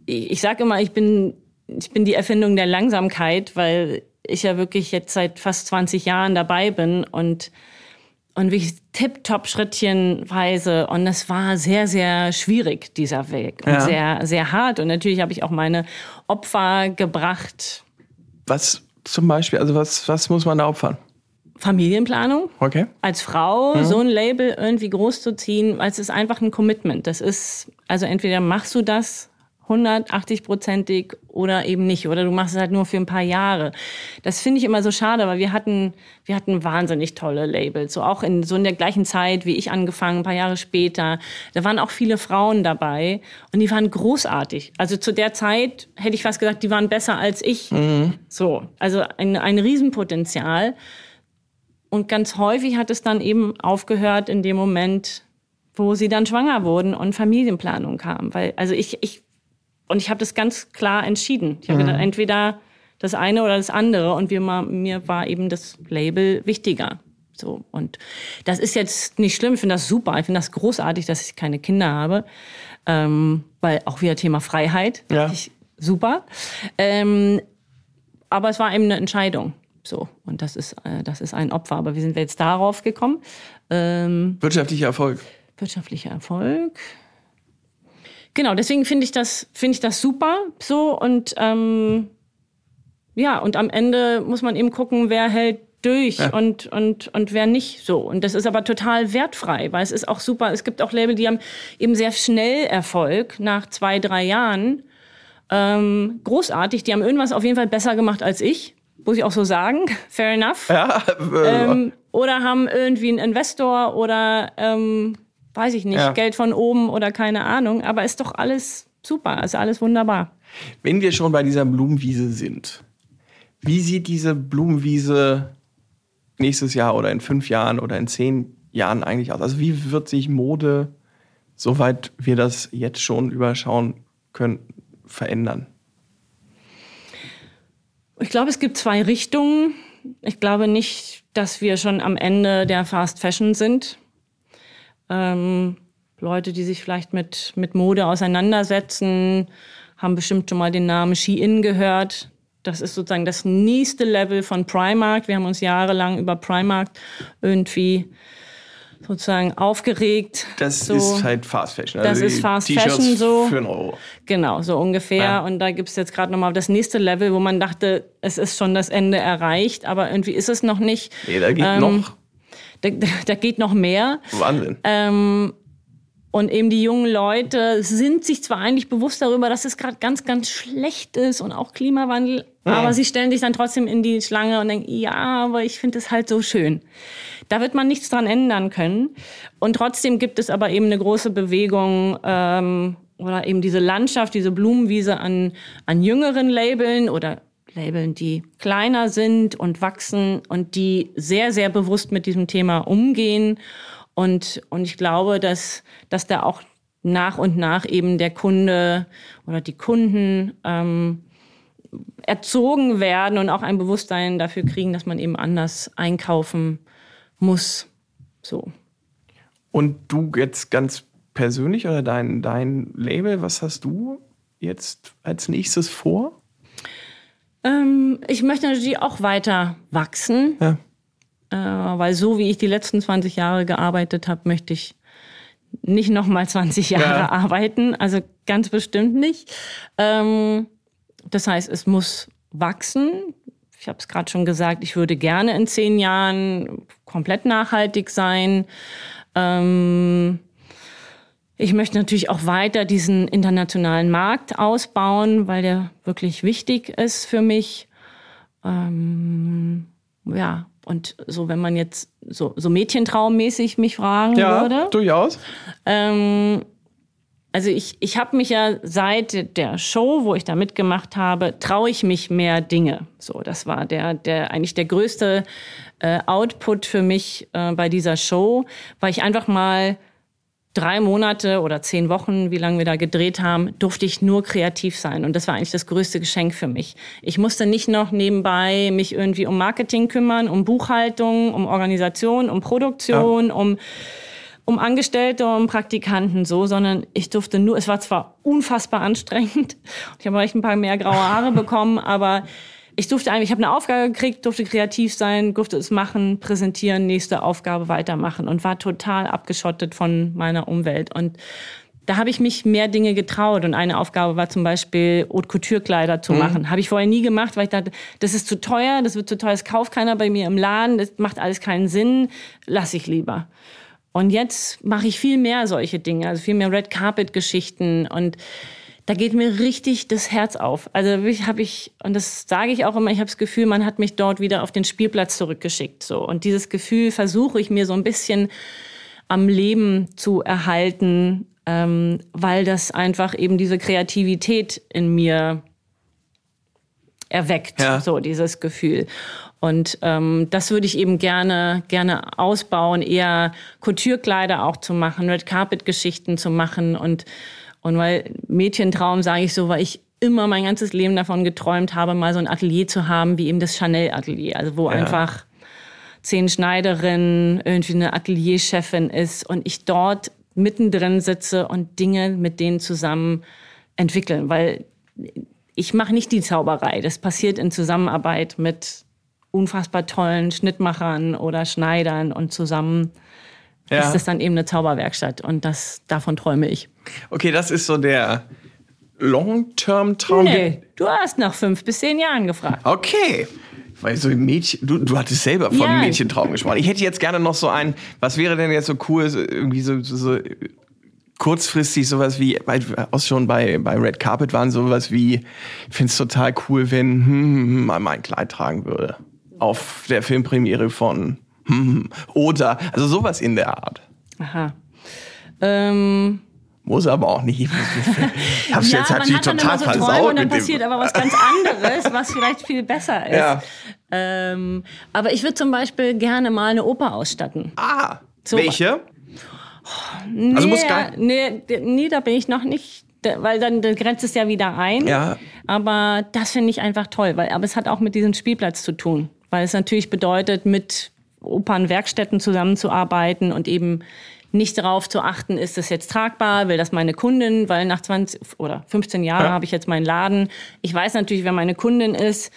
B: ich sage immer, ich bin, ich bin die Erfindung der Langsamkeit, weil ich ja wirklich jetzt seit fast 20 Jahren dabei bin und, und wirklich tipptopp schrittchenweise. Und es war sehr, sehr schwierig, dieser Weg. Und ja. sehr, sehr hart. Und natürlich habe ich auch meine Opfer gebracht.
A: Was zum Beispiel, also was, was muss man da opfern?
B: Familienplanung.
A: Okay.
B: Als Frau mhm. so ein Label irgendwie groß zu ziehen, weil es ist einfach ein Commitment. Das ist, also entweder machst du das 180-prozentig oder eben nicht. Oder du machst es halt nur für ein paar Jahre. Das finde ich immer so schade, weil wir hatten, wir hatten wahnsinnig tolle Labels. So auch in so in der gleichen Zeit wie ich angefangen, ein paar Jahre später. Da waren auch viele Frauen dabei und die waren großartig. Also zu der Zeit hätte ich fast gesagt, die waren besser als ich. Mhm. So. Also ein, ein Riesenpotenzial. Und ganz häufig hat es dann eben aufgehört in dem Moment, wo sie dann schwanger wurden und Familienplanung kam. Weil, also ich, ich und ich habe das ganz klar entschieden. Ich habe mhm. gedacht, entweder das eine oder das andere. Und wir, mir war eben das Label wichtiger. So, und das ist jetzt nicht schlimm, ich finde das super, ich finde das großartig, dass ich keine Kinder habe, ähm, weil auch wieder Thema Freiheit, ja. ich, super. Ähm, aber es war eben eine Entscheidung. So, und das ist, äh, das ist ein Opfer. Aber wie sind wir jetzt darauf gekommen?
A: Ähm, wirtschaftlicher Erfolg.
B: Wirtschaftlicher Erfolg. Genau, deswegen finde ich das finde ich das super so und ähm, ja und am Ende muss man eben gucken, wer hält durch ja. und, und, und wer nicht so. Und das ist aber total wertfrei, weil es ist auch super. Es gibt auch Label, die haben eben sehr schnell Erfolg nach zwei, drei Jahren. Ähm, großartig, die haben irgendwas auf jeden Fall besser gemacht als ich. Muss ich auch so sagen. Fair enough. Ja, äh, ähm, oder haben irgendwie einen Investor oder ähm, weiß ich nicht, ja. Geld von oben oder keine Ahnung. Aber ist doch alles super, ist alles wunderbar.
A: Wenn wir schon bei dieser Blumenwiese sind, wie sieht diese Blumenwiese nächstes Jahr oder in fünf Jahren oder in zehn Jahren eigentlich aus? Also wie wird sich Mode, soweit wir das jetzt schon überschauen können, verändern?
B: Ich glaube, es gibt zwei Richtungen. Ich glaube nicht, dass wir schon am Ende der Fast Fashion sind. Ähm, Leute, die sich vielleicht mit, mit Mode auseinandersetzen, haben bestimmt schon mal den Namen Shein gehört. Das ist sozusagen das nächste Level von Primark. Wir haben uns jahrelang über Primark irgendwie sozusagen aufgeregt.
A: Das
B: so.
A: ist halt Fast Fashion.
B: Also das ist Fast Fashion so.
A: Für einen Euro.
B: Genau, so ungefähr. Ja. Und da gibt es jetzt gerade nochmal das nächste Level, wo man dachte, es ist schon das Ende erreicht, aber irgendwie ist es noch nicht.
A: Nee, da geht ähm, noch
B: da, da geht noch mehr.
A: Wahnsinn.
B: Ähm, und eben die jungen Leute sind sich zwar eigentlich bewusst darüber, dass es gerade ganz, ganz schlecht ist und auch Klimawandel, ja. aber sie stellen sich dann trotzdem in die Schlange und denken, ja, aber ich finde es halt so schön. Da wird man nichts dran ändern können. Und trotzdem gibt es aber eben eine große Bewegung ähm, oder eben diese Landschaft, diese Blumenwiese an, an jüngeren Labeln oder Labeln, die kleiner sind und wachsen und die sehr, sehr bewusst mit diesem Thema umgehen. Und, und ich glaube, dass, dass da auch nach und nach eben der Kunde oder die Kunden ähm, erzogen werden und auch ein Bewusstsein dafür kriegen, dass man eben anders einkaufen muss. So.
A: Und du jetzt ganz persönlich oder dein, dein Label, was hast du jetzt als nächstes vor?
B: Ähm, ich möchte natürlich auch weiter wachsen. Ja. Äh, weil so wie ich die letzten 20 Jahre gearbeitet habe, möchte ich nicht noch mal 20 Jahre ja. arbeiten. Also ganz bestimmt nicht. Ähm, das heißt, es muss wachsen. Ich habe es gerade schon gesagt, ich würde gerne in zehn Jahren komplett nachhaltig sein. Ähm, Ich möchte natürlich auch weiter diesen internationalen Markt ausbauen, weil der wirklich wichtig ist für mich. Ähm, ja, und so, wenn man jetzt so, so Mädchentraummäßig mich fragen
A: ja,
B: würde.
A: durchaus.
B: Ähm, also ich, ich habe mich ja seit der Show, wo ich da mitgemacht habe, traue ich mich mehr Dinge. So, das war der, der eigentlich der größte äh, Output für mich äh, bei dieser Show, weil ich einfach mal drei Monate oder zehn Wochen, wie lange wir da gedreht haben, durfte ich nur kreativ sein. Und das war eigentlich das größte Geschenk für mich. Ich musste nicht noch nebenbei mich irgendwie um Marketing kümmern, um Buchhaltung, um Organisation, um Produktion, ja. um um Angestellte, um Praktikanten so, sondern ich durfte nur, es war zwar unfassbar anstrengend, ich habe echt ein paar mehr graue Haare bekommen, aber ich durfte einfach, ich habe eine Aufgabe gekriegt, durfte kreativ sein, durfte es machen, präsentieren, nächste Aufgabe weitermachen und war total abgeschottet von meiner Umwelt. Und da habe ich mich mehr Dinge getraut. Und eine Aufgabe war zum Beispiel, Haute Couture-Kleider zu mhm. machen. Habe ich vorher nie gemacht, weil ich dachte, das ist zu teuer, das wird zu teuer, das kauft keiner bei mir im Laden, das macht alles keinen Sinn, lass ich lieber. Und jetzt mache ich viel mehr solche Dinge, also viel mehr Red Carpet-Geschichten und da geht mir richtig das Herz auf. Also habe ich, und das sage ich auch immer, ich habe das Gefühl, man hat mich dort wieder auf den Spielplatz zurückgeschickt. So. Und dieses Gefühl versuche ich mir so ein bisschen am Leben zu erhalten, ähm, weil das einfach eben diese Kreativität in mir erweckt, ja. so dieses Gefühl. Und ähm, das würde ich eben gerne, gerne ausbauen, eher Couture-Kleider auch zu machen, Red Carpet-Geschichten zu machen und und weil Mädchentraum sage ich so, weil ich immer mein ganzes Leben davon geträumt habe, mal so ein Atelier zu haben, wie eben das Chanel-Atelier. Also wo ja. einfach zehn Schneiderinnen irgendwie eine Atelierchefin ist und ich dort mittendrin sitze und Dinge mit denen zusammen entwickeln. Weil ich mache nicht die Zauberei. Das passiert in Zusammenarbeit mit unfassbar tollen Schnittmachern oder Schneidern und zusammen ja. ist das dann eben eine Zauberwerkstatt und das, davon träume ich.
A: Okay, das ist so der Long-Term-Traum.
B: Nee, du hast nach fünf bis zehn Jahren gefragt.
A: Okay. Weil so Mädchen, du, du hattest selber von ja. Mädchentraum gesprochen. Ich hätte jetzt gerne noch so einen, was wäre denn jetzt so cool, so, irgendwie so, so, so kurzfristig sowas wie, weil auch schon bei, bei Red Carpet waren sowas wie, ich finde es total cool, wenn hm, hm, hm, mal mein Kleid tragen würde. Auf der Filmpremiere von hm, oder, also sowas in der Art.
B: Aha. Ähm.
A: Muss aber auch nicht. Ich
B: hab's ja, jetzt natürlich total so versaut. Und dann passiert aber was ganz anderes, was vielleicht viel besser ist. Ja. Ähm, aber ich würde zum Beispiel gerne mal eine Oper ausstatten.
A: Ah, so, welche?
B: Nee, also muss gar nee, nee, da bin ich noch nicht, weil dann grenzt es ja wieder ein.
A: Ja.
B: Aber das finde ich einfach toll, weil aber es hat auch mit diesem Spielplatz zu tun, weil es natürlich bedeutet, mit Opernwerkstätten zusammenzuarbeiten und eben nicht darauf zu achten, ist das jetzt tragbar, will das meine Kundin, weil nach 20 oder 15 Jahren ja. habe ich jetzt meinen Laden. Ich weiß natürlich, wer meine Kundin ist.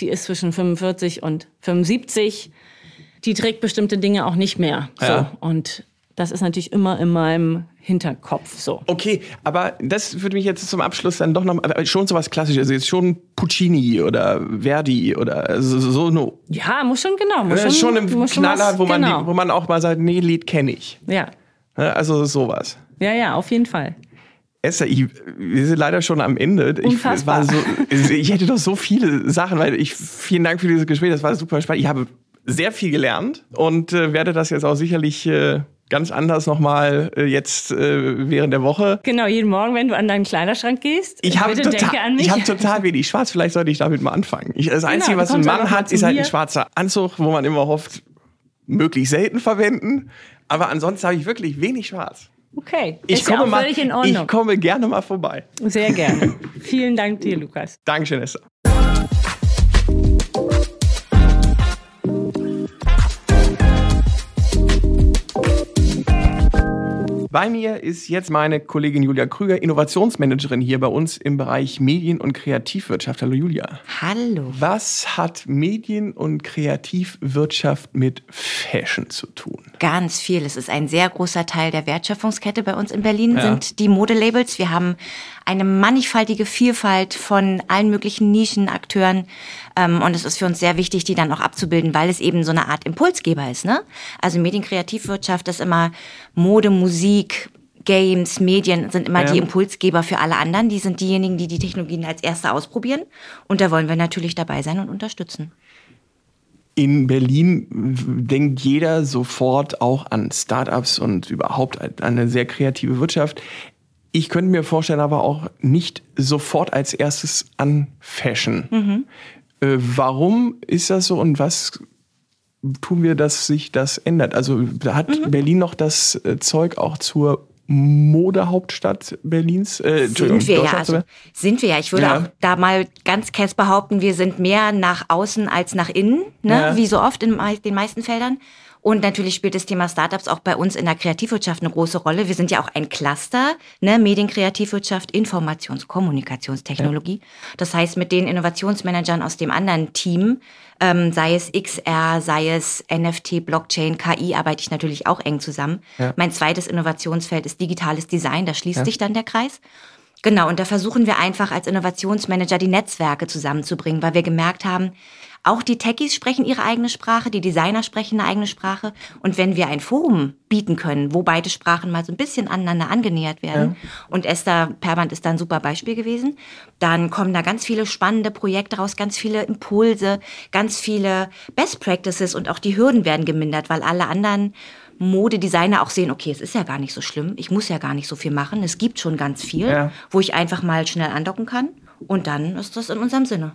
B: Die ist zwischen 45 und 75. Die trägt bestimmte Dinge auch nicht mehr. Ja. So. Und das ist natürlich immer in meinem Hinterkopf so.
A: Okay, aber das würde mich jetzt zum Abschluss dann doch noch schon so was klassisches, also jetzt schon Puccini oder Verdi oder so, so eine
B: Ja, muss schon genau, muss
A: schon, schon ein muss Knaller, was, wo man genau. wo man auch mal sagt, nee, Lied kenne ich.
B: Ja.
A: Also sowas.
B: Ja, ja, auf jeden Fall.
A: Esther, ich, wir sind leider schon am Ende.
B: Unfassbar.
A: Ich, so, ich hätte doch so viele Sachen, weil ich vielen Dank für dieses Gespräch, das war super spannend. Ich habe sehr viel gelernt und äh, werde das jetzt auch sicherlich äh, ganz anders nochmal äh, jetzt äh, während der Woche.
B: Genau, jeden Morgen, wenn du an deinen Kleiderschrank gehst,
A: ich bitte total. Ich habe total wenig schwarz, vielleicht sollte ich damit mal anfangen. Ich, das genau, Einzige, was ein Mann hat, ist halt ein schwarzer Anzug, wo man immer hofft, möglichst selten verwenden. Aber ansonsten habe ich wirklich wenig schwarz.
B: Okay,
A: ich komme ja mal, Ich komme gerne mal vorbei.
B: Sehr gerne. Vielen Dank dir, Lukas.
A: Dankeschön, Esther. Bei mir ist jetzt meine Kollegin Julia Krüger, Innovationsmanagerin hier bei uns im Bereich Medien- und Kreativwirtschaft. Hallo Julia.
C: Hallo.
A: Was hat Medien- und Kreativwirtschaft mit Fashion zu tun?
C: Ganz viel. Es ist ein sehr großer Teil der Wertschöpfungskette bei uns in Berlin, ja. sind die Modelabels. Wir haben eine mannigfaltige Vielfalt von allen möglichen Nischenakteuren. Ähm, und es ist für uns sehr wichtig, die dann auch abzubilden, weil es eben so eine Art Impulsgeber ist. Ne? Also Medienkreativwirtschaft ist immer Mode, Musik, Games, Medien sind immer ja. die Impulsgeber für alle anderen. Die sind diejenigen, die die Technologien als Erste ausprobieren. Und da wollen wir natürlich dabei sein und unterstützen.
A: In Berlin denkt jeder sofort auch an Startups und überhaupt an eine sehr kreative Wirtschaft. Ich könnte mir vorstellen, aber auch nicht sofort als erstes an Fashion. Mhm. Äh, warum ist das so und was tun wir, dass sich das ändert? Also hat mhm. Berlin noch das äh, Zeug auch zur Modehauptstadt Berlins?
C: Äh, sind wir ja, also, sind wir ja. Ich würde ja. auch da mal ganz kess behaupten, wir sind mehr nach außen als nach innen, ne? Ja. wie so oft in den meisten Feldern. Und natürlich spielt das Thema Startups auch bei uns in der Kreativwirtschaft eine große Rolle. Wir sind ja auch ein Cluster, ne? Medienkreativwirtschaft, Informations-, Kommunikationstechnologie. Ja. Das heißt, mit den Innovationsmanagern aus dem anderen Team, ähm, sei es XR, sei es NFT, Blockchain, KI, arbeite ich natürlich auch eng zusammen. Ja. Mein zweites Innovationsfeld ist digitales Design, da schließt ja. sich dann der Kreis. Genau, und da versuchen wir einfach als Innovationsmanager die Netzwerke zusammenzubringen, weil wir gemerkt haben, auch die Techies sprechen ihre eigene Sprache, die Designer sprechen eine eigene Sprache. Und wenn wir ein Forum bieten können, wo beide Sprachen mal so ein bisschen aneinander angenähert werden, ja. und Esther Perband ist da ein super Beispiel gewesen, dann kommen da ganz viele spannende Projekte raus, ganz viele Impulse, ganz viele Best Practices und auch die Hürden werden gemindert, weil alle anderen Modedesigner auch sehen, okay, es ist ja gar nicht so schlimm, ich muss ja gar nicht so viel machen, es gibt schon ganz viel, ja. wo ich einfach mal schnell andocken kann und dann ist das in unserem Sinne.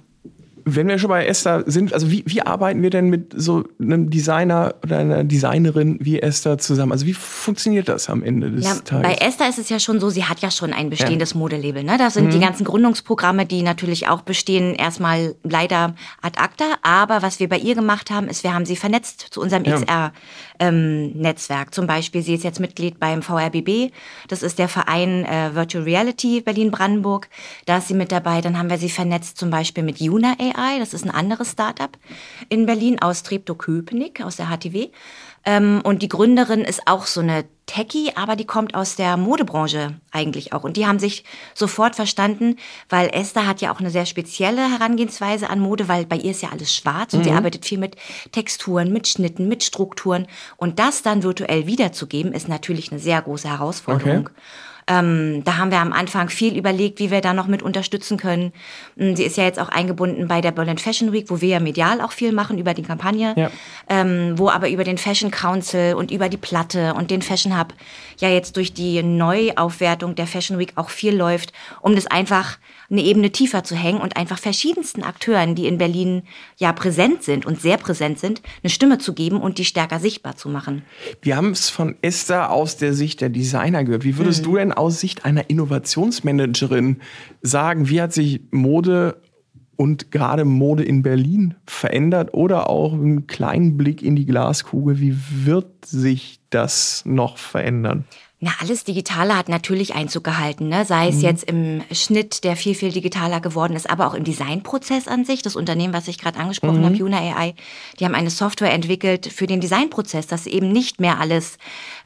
A: Wenn wir schon bei Esther sind, also wie, wie arbeiten wir denn mit so einem Designer oder einer Designerin wie Esther zusammen? Also wie funktioniert das am Ende des
C: ja,
A: Tages?
C: Bei Esther ist es ja schon so, sie hat ja schon ein bestehendes ja. Modelabel. Ne? Da sind mhm. die ganzen Gründungsprogramme, die natürlich auch bestehen, erstmal leider ad acta. Aber was wir bei ihr gemacht haben, ist, wir haben sie vernetzt zu unserem ja. XR ähm, Netzwerk. Zum Beispiel, sie ist jetzt Mitglied beim VRBB. Das ist der Verein äh, Virtual Reality Berlin-Brandenburg. Da ist sie mit dabei. Dann haben wir sie vernetzt zum Beispiel mit Juna AI. Das ist ein anderes Startup in Berlin aus Treptow-Köpenick, aus der HTW. Ähm, und die Gründerin ist auch so eine Techie, aber die kommt aus der Modebranche eigentlich auch. Und die haben sich sofort verstanden, weil Esther hat ja auch eine sehr spezielle Herangehensweise an Mode, weil bei ihr ist ja alles schwarz und sie mhm. arbeitet viel mit Texturen, mit Schnitten, mit Strukturen. Und das dann virtuell wiederzugeben, ist natürlich eine sehr große Herausforderung. Okay. Ähm, da haben wir am Anfang viel überlegt, wie wir da noch mit unterstützen können. Mm, sie ist ja jetzt auch eingebunden bei der Berlin Fashion Week, wo wir ja medial auch viel machen über die Kampagne, ja. ähm, wo aber über den Fashion Council und über die Platte und den Fashion Hub ja jetzt durch die Neuaufwertung der Fashion Week auch viel läuft, um das einfach eine Ebene tiefer zu hängen und einfach verschiedensten Akteuren, die in Berlin ja präsent sind und sehr präsent sind, eine Stimme zu geben und die stärker sichtbar zu machen.
A: Wir haben es von Esther aus der Sicht der Designer gehört. Wie würdest mhm. du denn aus Sicht einer Innovationsmanagerin sagen, wie hat sich Mode und gerade Mode in Berlin verändert oder auch einen kleinen Blick in die Glaskugel, wie wird sich das noch verändern?
C: Na, alles Digitale hat natürlich Einzug gehalten, ne? sei es mhm. jetzt im Schnitt, der viel, viel digitaler geworden ist, aber auch im Designprozess an sich. Das Unternehmen, was ich gerade angesprochen mhm. habe, Juna AI, die haben eine Software entwickelt für den Designprozess, dass eben nicht mehr alles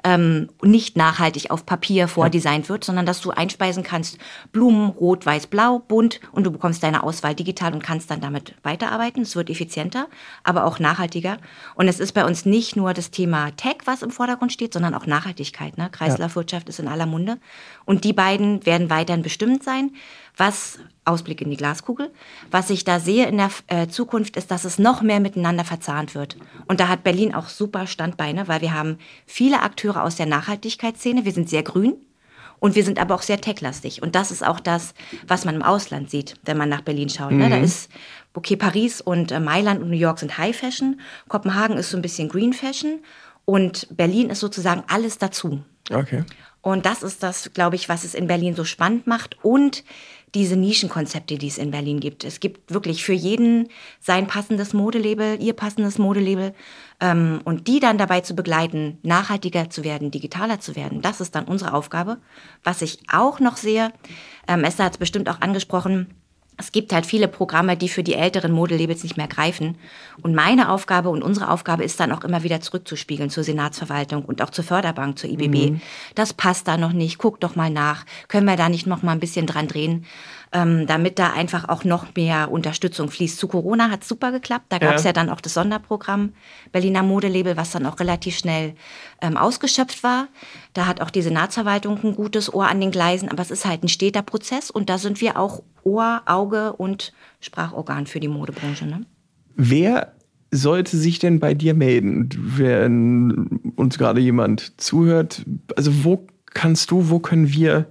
C: ähm, nicht nachhaltig auf Papier vordesignt ja. wird, sondern dass du einspeisen kannst Blumen, rot, weiß, blau, bunt und du bekommst deine Auswahl digital und kannst dann damit weiterarbeiten. Es wird effizienter, aber auch nachhaltiger. Und es ist bei uns nicht nur das Thema Tech, was im Vordergrund steht, sondern auch Nachhaltigkeit. Ne? Kreislaufwirtschaft ja. Ist in aller Munde. Und die beiden werden weiterhin bestimmt sein. Was Ausblick in die Glaskugel. Was ich da sehe in der äh, Zukunft ist, dass es noch mehr miteinander verzahnt wird. Und da hat Berlin auch super Standbeine, weil wir haben viele Akteure aus der Nachhaltigkeitsszene. Wir sind sehr grün. Und wir sind aber auch sehr techlastig. Und das ist auch das, was man im Ausland sieht, wenn man nach Berlin schaut. Mhm. Ne? Da mhm. ist, okay, Paris und äh, Mailand und New York sind High Fashion. Kopenhagen ist so ein bisschen Green Fashion. Und Berlin ist sozusagen alles dazu.
A: Okay.
C: Und das ist das, glaube ich, was es in Berlin so spannend macht. Und diese Nischenkonzepte, die es in Berlin gibt. Es gibt wirklich für jeden sein passendes Modelabel, ihr passendes Modelabel. Ähm, und die dann dabei zu begleiten, nachhaltiger zu werden, digitaler zu werden, das ist dann unsere Aufgabe. Was ich auch noch sehe, ähm, Esther hat es bestimmt auch angesprochen, es gibt halt viele Programme, die für die älteren Modellabels nicht mehr greifen. Und meine Aufgabe und unsere Aufgabe ist dann auch immer wieder zurückzuspiegeln zur Senatsverwaltung und auch zur Förderbank, zur IBB. Mhm. Das passt da noch nicht. Guck doch mal nach. Können wir da nicht noch mal ein bisschen dran drehen? Ähm, damit da einfach auch noch mehr Unterstützung fließt. Zu Corona hat es super geklappt. Da gab es ja. ja. dann auch das Sonderprogramm Berliner Modelabel, was dann auch relativ schnell ähm, ausgeschöpft war. Da hat auch die Senatsverwaltung ein gutes Ohr an den Gleisen, aber es ist halt ein steter Prozess und da sind wir auch Ohr, Auge und Sprachorgan für die Modebranche. Ne?
A: Wer sollte sich denn bei dir melden, wenn uns gerade jemand zuhört? Also wo kannst du, wo können wir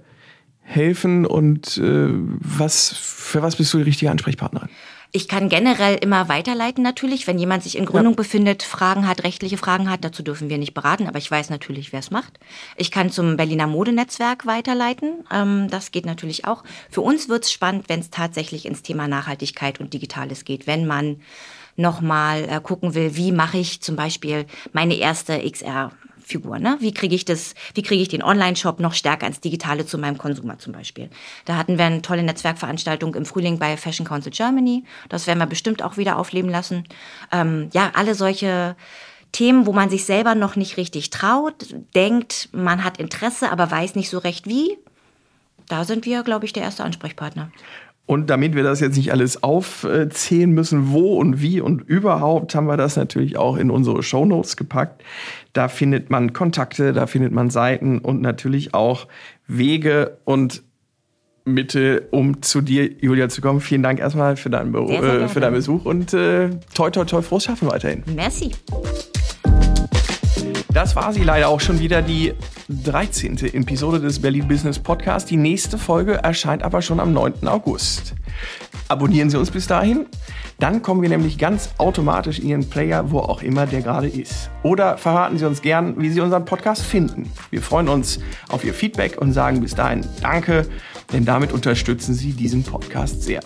A: helfen und äh, was, für was bist du die richtige Ansprechpartnerin?
C: Ich kann generell immer weiterleiten natürlich, wenn jemand sich in Gründung ja. befindet, Fragen hat, rechtliche Fragen hat, dazu dürfen wir nicht beraten, aber ich weiß natürlich, wer es macht. Ich kann zum Berliner Modenetzwerk weiterleiten, ähm, das geht natürlich auch. Für uns wird es spannend, wenn es tatsächlich ins Thema Nachhaltigkeit und Digitales geht, wenn man nochmal äh, gucken will, wie mache ich zum Beispiel meine erste XR Figur. Ne? Wie kriege ich das, wie kriege ich den Online-Shop noch stärker ins Digitale zu meinem Konsumer zum Beispiel? Da hatten wir eine tolle Netzwerkveranstaltung im Frühling bei Fashion Council Germany. Das werden wir bestimmt auch wieder aufleben lassen. Ähm, ja, alle solche Themen, wo man sich selber noch nicht richtig traut, denkt, man hat Interesse, aber weiß nicht so recht wie. Da sind wir, glaube ich, der erste Ansprechpartner.
A: Und damit wir das jetzt nicht alles aufzählen müssen, wo und wie und überhaupt, haben wir das natürlich auch in unsere Shownotes gepackt. Da findet man Kontakte, da findet man Seiten und natürlich auch Wege und Mittel, um zu dir, Julia, zu kommen. Vielen Dank erstmal für deinen, Be äh, für deinen Besuch und äh, toi, toi, toi, frohes Schaffen weiterhin.
C: Merci.
A: Das war sie leider auch schon wieder, die 13. Episode des Berlin Business Podcast. Die nächste Folge erscheint aber schon am 9. August. Abonnieren Sie uns bis dahin. Dann kommen wir nämlich ganz automatisch in Ihren Player, wo auch immer der gerade ist. Oder verraten Sie uns gern, wie Sie unseren Podcast finden. Wir freuen uns auf Ihr Feedback und sagen bis dahin Danke, denn damit unterstützen Sie diesen Podcast sehr.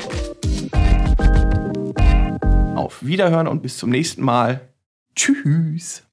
A: Auf Wiederhören und bis zum nächsten Mal. Tschüss.